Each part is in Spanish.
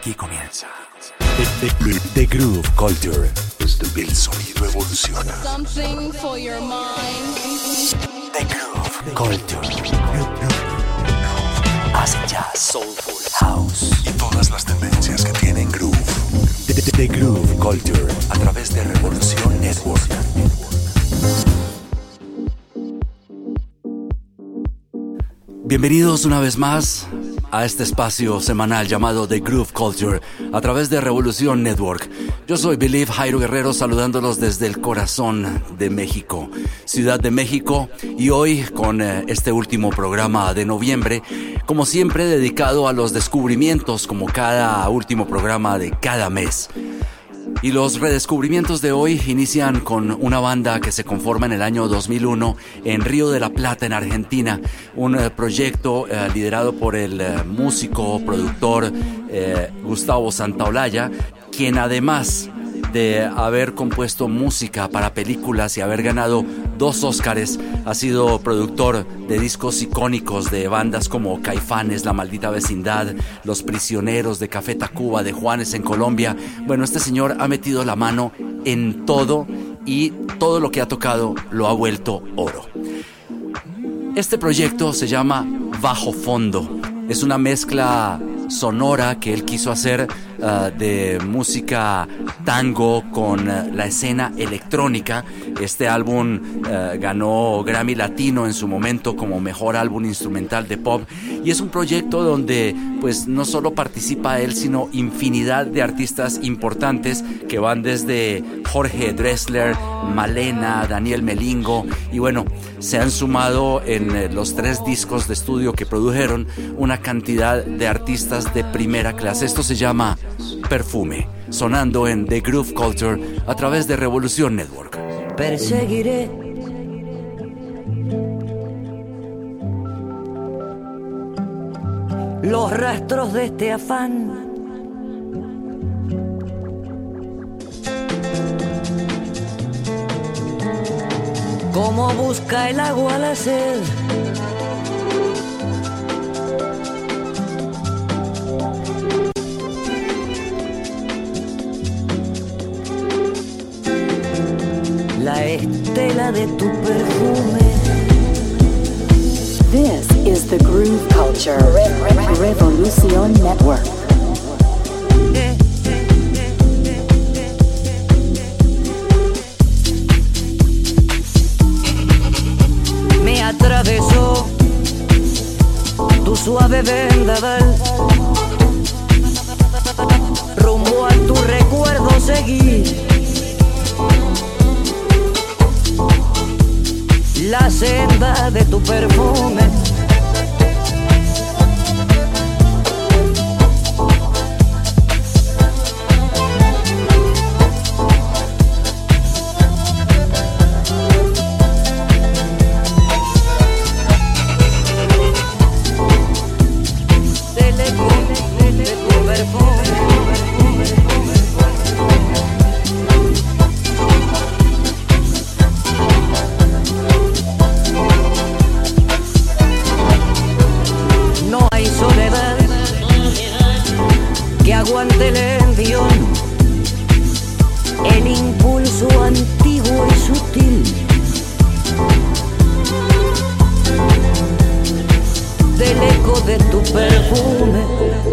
Aquí comienza. The, Groove Culture. El sonido evoluciona. Something for your mind. The Groove Culture. Acid jazz, soulful, house y todas las tendencias que tienen groove. The, Groove Culture a través de Revolución Network. Bienvenidos una vez más a este espacio semanal llamado The Groove Culture a través de Revolución Network. Yo soy Believe Jairo Guerrero saludándolos desde el corazón de México, Ciudad de México, y hoy con eh, este último programa de noviembre, como siempre dedicado a los descubrimientos como cada último programa de cada mes. Y los redescubrimientos de hoy inician con una banda que se conforma en el año 2001 en Río de la Plata, en Argentina. Un eh, proyecto eh, liderado por el eh, músico, productor Gustavo Santaolalla, quien además de haber compuesto música para películas y haber ganado dos Óscares. Ha sido productor de discos icónicos de bandas como Caifanes, La Maldita Vecindad, Los Prisioneros de Café Tacuba, de Juanes en Colombia. Bueno, este señor ha metido la mano en todo y todo lo que ha tocado lo ha vuelto oro. Este proyecto se llama Bajo Fondo. Es una mezcla sonora que él quiso hacer uh, de música tango con uh, la escena electrónica. Este álbum uh, ganó Grammy Latino en su momento como mejor álbum instrumental de pop y es un proyecto donde pues no solo participa él sino infinidad de artistas importantes que van desde Jorge Dressler, Malena, Daniel Melingo y bueno, se han sumado en eh, los tres discos de estudio que produjeron una cantidad de artistas de primera clase. Esto se llama Perfume, sonando en The Groove Culture a través de Revolución Network. Perseguiré los rastros de este afán. Como busca el agua la sed. La estela de tu perfume. This is the Groove Culture Revolution Network. Suave vendaval. Rumbo a tu recuerdo seguí. La senda de tu perfume. De tu perfume.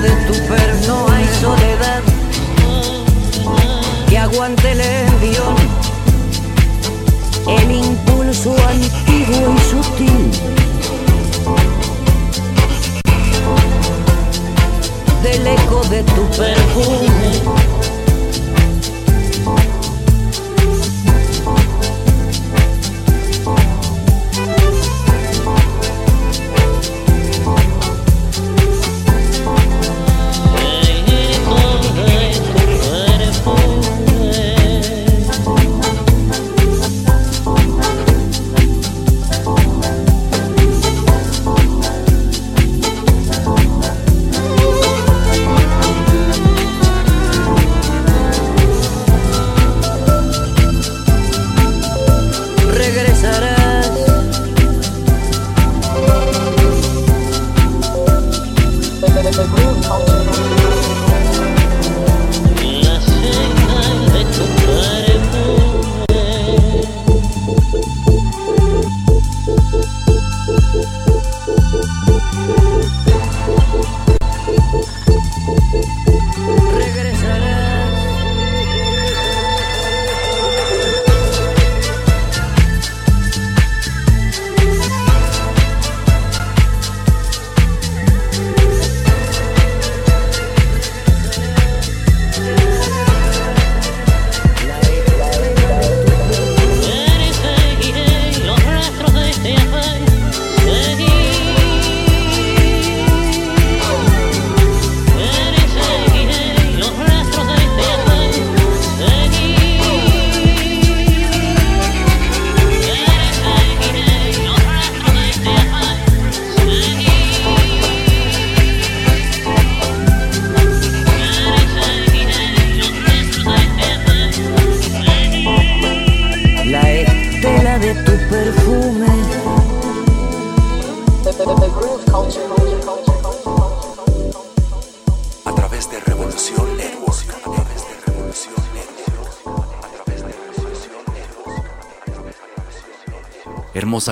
De tu per no hay soledad que aguante el envión, el impulso antiguo y sutil del eco de tu perfume.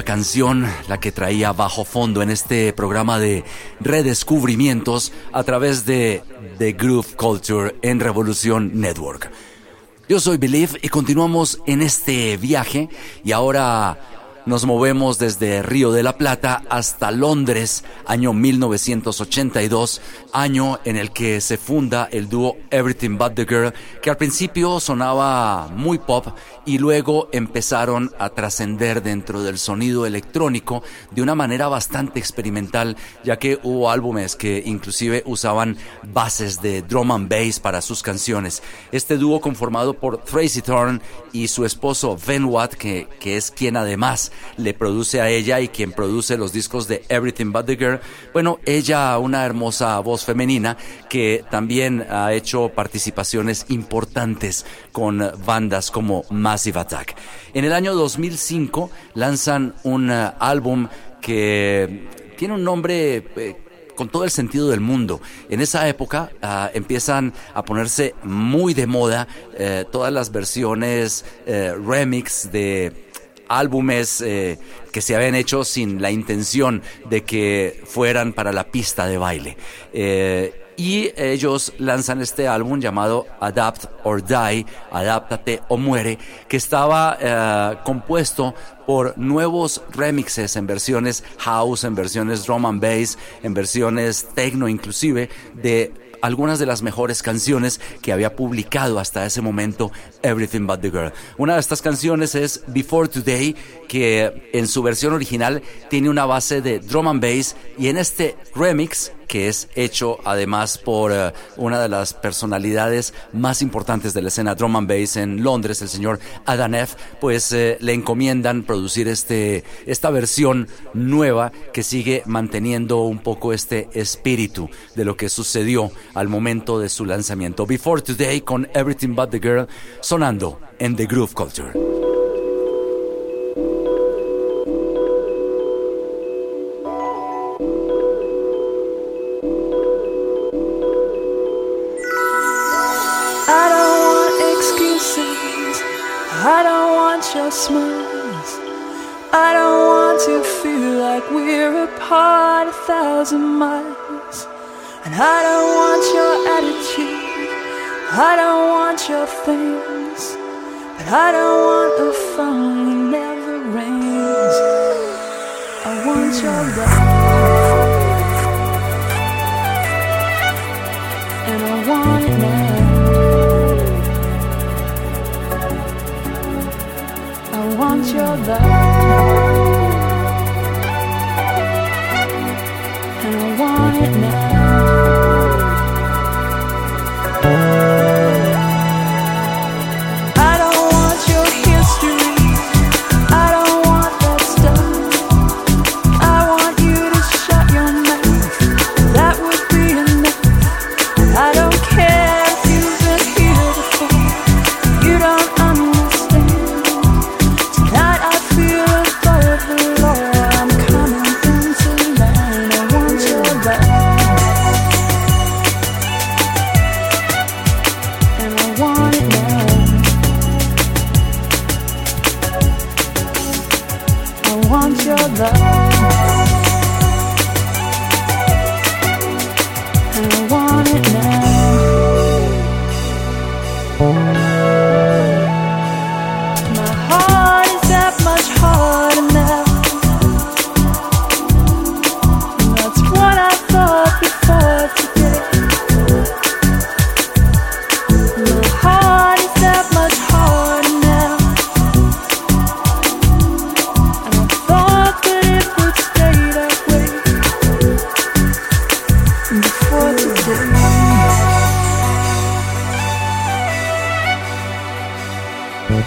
Canción, la que traía bajo fondo en este programa de redescubrimientos a través de The Groove Culture en Revolución Network. Yo soy Believe y continuamos en este viaje y ahora nos movemos desde Río de la Plata hasta Londres, año 1982, año en el que se funda el dúo Everything But the Girl, que al principio sonaba muy pop y luego empezaron a trascender dentro del sonido electrónico de una manera bastante experimental, ya que hubo álbumes que inclusive usaban bases de drum and bass para sus canciones. Este dúo conformado por Tracy Thorn y su esposo Ben Watt, que, que es quien además le produce a ella y quien produce los discos de Everything But the Girl. Bueno, ella, una hermosa voz femenina que también ha hecho participaciones importantes con bandas como Massive Attack. En el año 2005 lanzan un eh, álbum que tiene un nombre eh, con todo el sentido del mundo. En esa época ah, empiezan a ponerse muy de moda eh, todas las versiones remix de álbumes eh, que se habían hecho sin la intención de que fueran para la pista de baile. Eh, y ellos lanzan este álbum llamado Adapt or Die, Adáptate o Muere, que estaba eh, compuesto por nuevos remixes en versiones house, en versiones drum and bass, en versiones techno inclusive, de algunas de las mejores canciones que había publicado hasta ese momento Everything But the Girl. Una de estas canciones es Before Today, que en su versión original tiene una base de drum and bass y en este remix que es hecho además por eh, una de las personalidades más importantes de la escena drum and bass en Londres, el señor Adanev, pues eh, le encomiendan producir este, esta versión nueva que sigue manteniendo un poco este espíritu de lo que sucedió al momento de su lanzamiento. Before Today con Everything But the Girl sonando en The Groove Culture. Your smiles. I don't want to feel like we're apart a thousand miles. And I don't want your attitude, I don't want your things, but I don't want a phone that never rings. I want your love, you're. And I want it now.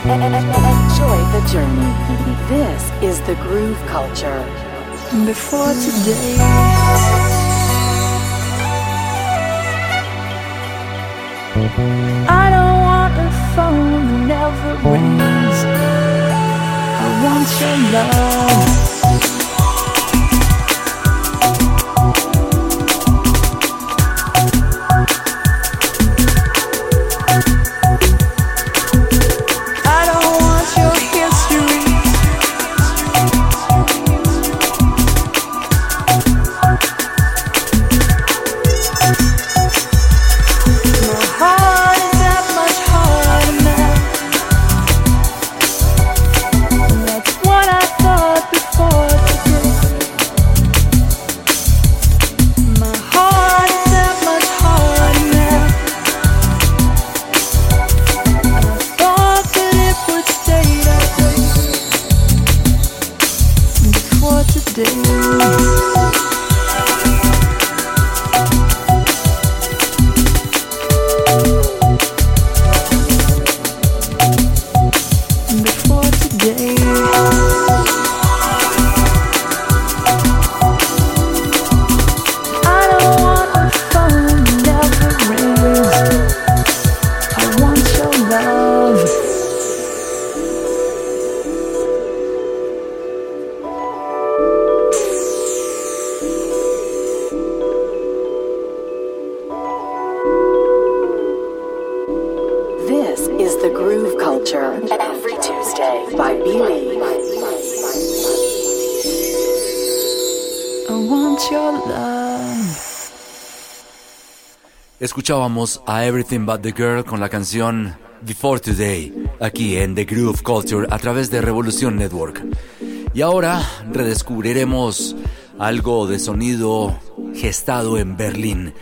Enjoy the journey. This is the groove culture. Before today. I don't want a phone that never rings. I want your love. Escuchábamos a Everything But the Girl con la canción Before Today, aquí en The Groove Culture a través de Revolución Network. Y ahora redescubriremos algo de sonido gestado en Berlín.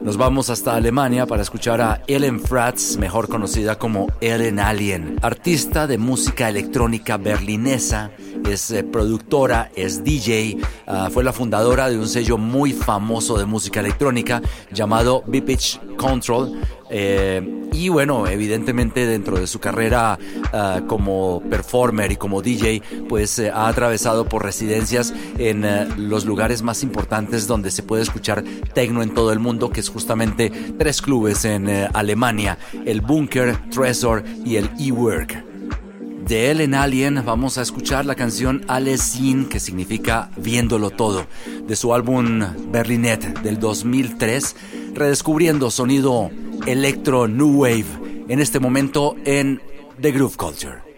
Nos vamos hasta Alemania para escuchar a Ellen Fratz, mejor conocida como Ellen Alien, artista de música electrónica berlinesa, es eh, productora, es DJ, ah, fue la fundadora de un sello muy famoso de música electrónica llamado B-Pitch Control. eh, y bueno, evidentemente dentro de su carrera ah, como performer y como DJ, pues eh, ha atravesado por residencias en los lugares más importantes donde se puede escuchar techno en todo el mundo, que es justamente tres clubes en Alemania, el Bunker, Tresor y el E-Work. De él en Alien vamos a escuchar la canción Sin, que significa viéndolo todo, de su álbum Berlinet del 2003, redescubriendo sonido electro new wave en este momento en The Groove Culture.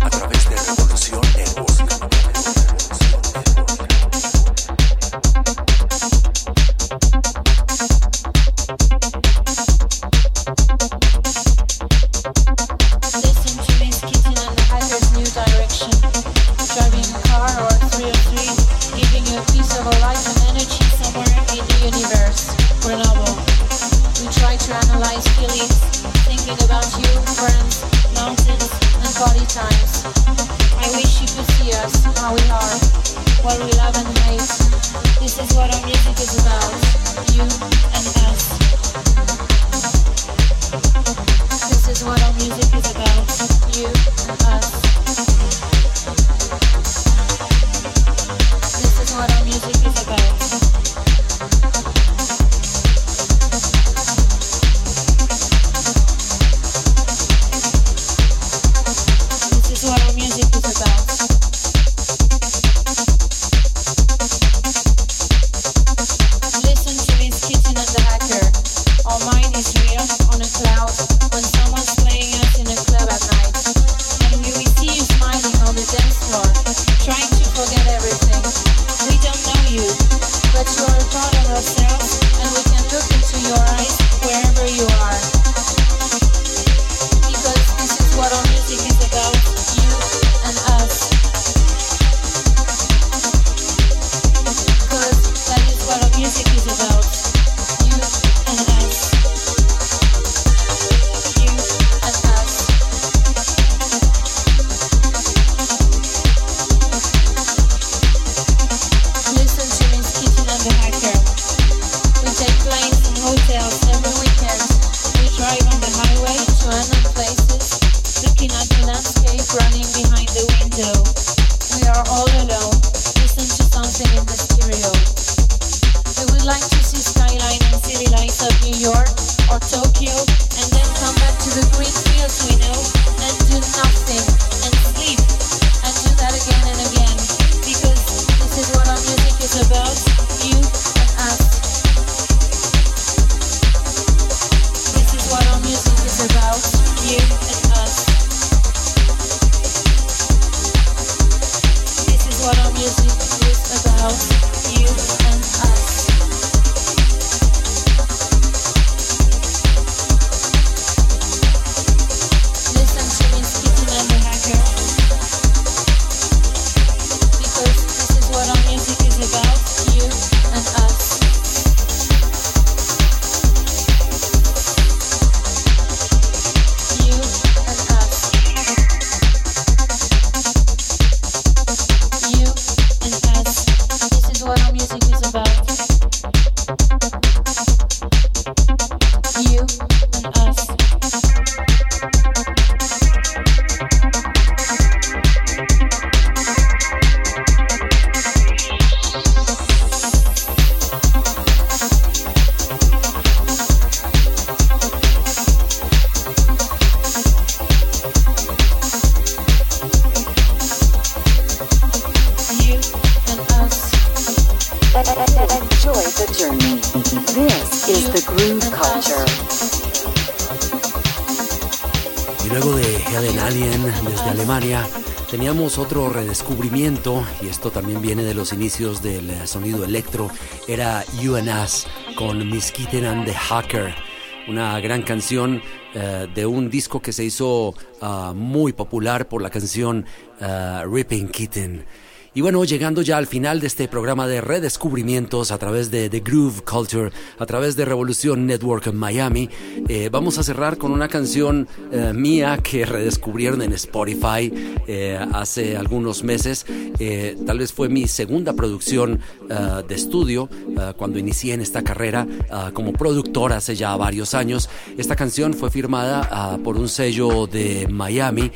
A través de Revolución Network. Otro redescubrimiento, y esto también viene de los inicios del eh, sonido electro, era You and Us con Miss Kitten and the Hacker, una gran canción eh, de un disco que se hizo ah, muy popular por la canción ah, Ripping Kitten. Y bueno, llegando ya al final de este programa de redescubrimientos a través de The Groove Culture, a través de Revolución Network Miami, eh, vamos a cerrar con una canción eh, mía que redescubrieron en Spotify eh, hace algunos meses. Eh, tal vez fue mi segunda producción eh, de estudio cuando inicié en esta carrera como productor hace ya varios años. Esta canción fue firmada por un sello de Miami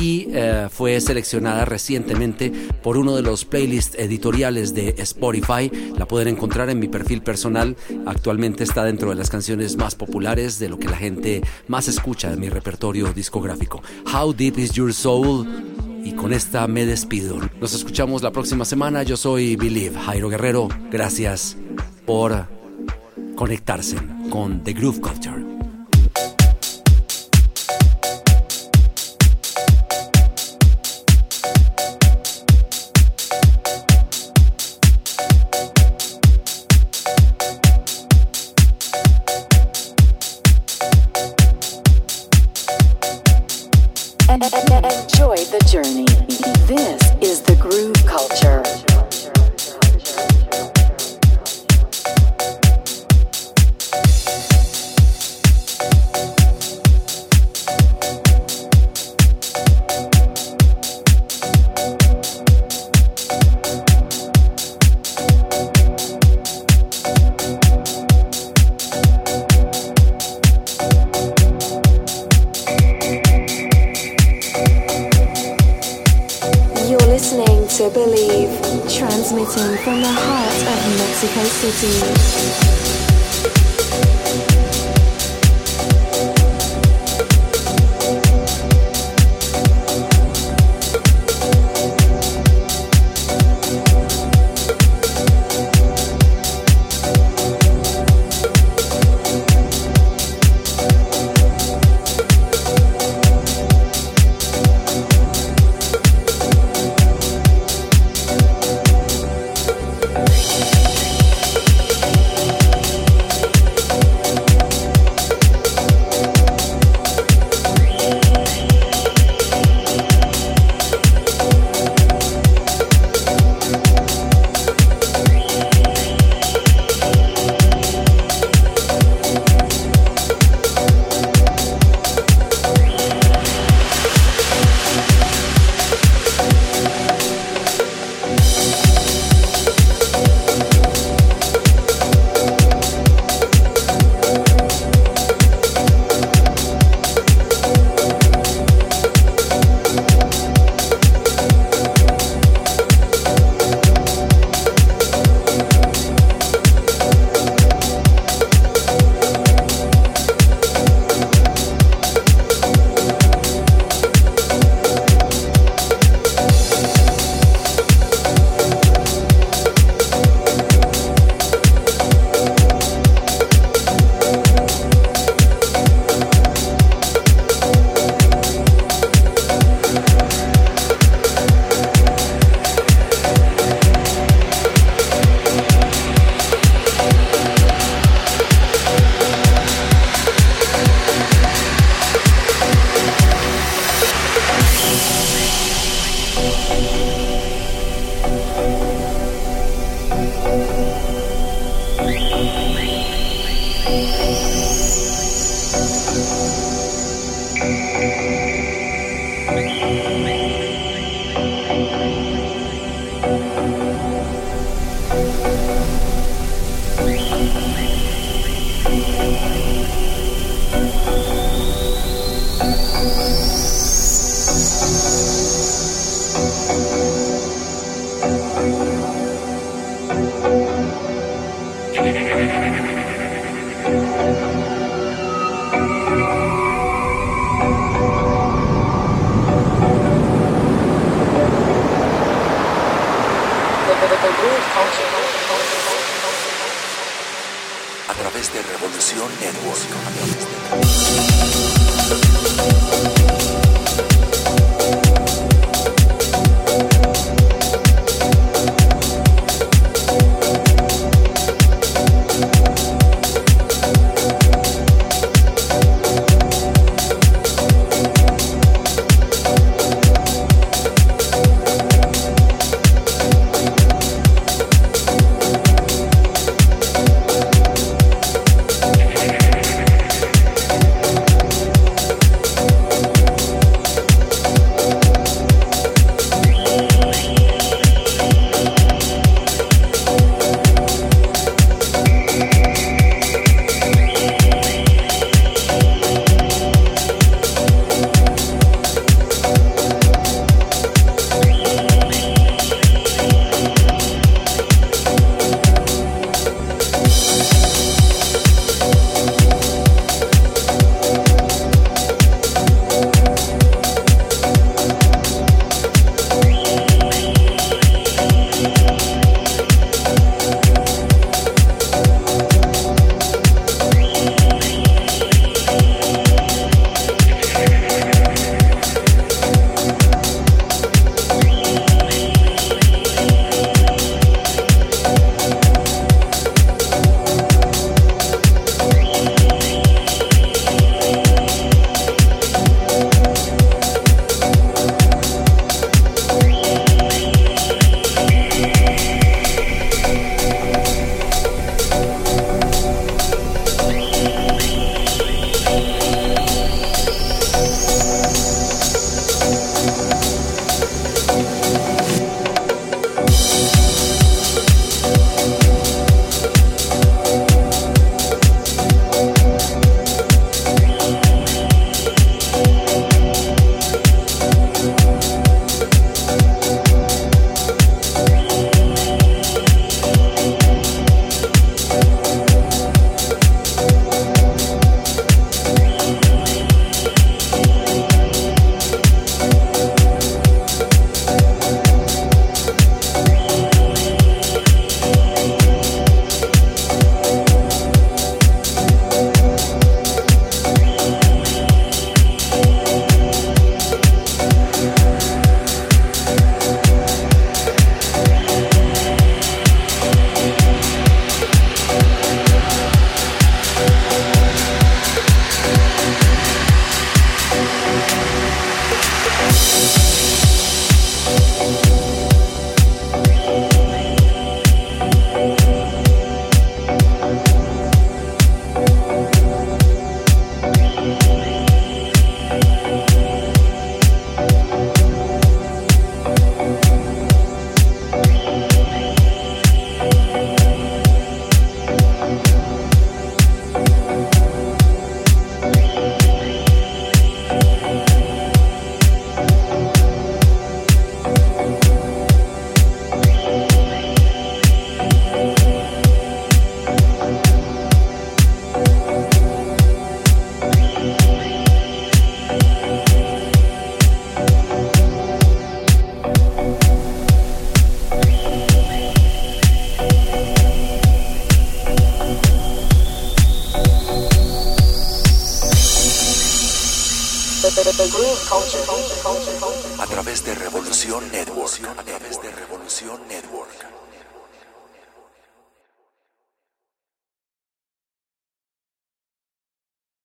y fue seleccionada recientemente por uno de los playlists editoriales de Spotify. La pueden encontrar en mi perfil personal. Actualmente está dentro de las canciones más populares de lo que la gente más escucha de mi repertorio discográfico. How Deep Is Your Soul? Y con esta me despido. Nos escuchamos la próxima semana. Yo soy Believe Jairo Guerrero. Gracias por conectarse con The Groove Culture. transmitting from the heart of Mexico City. Network.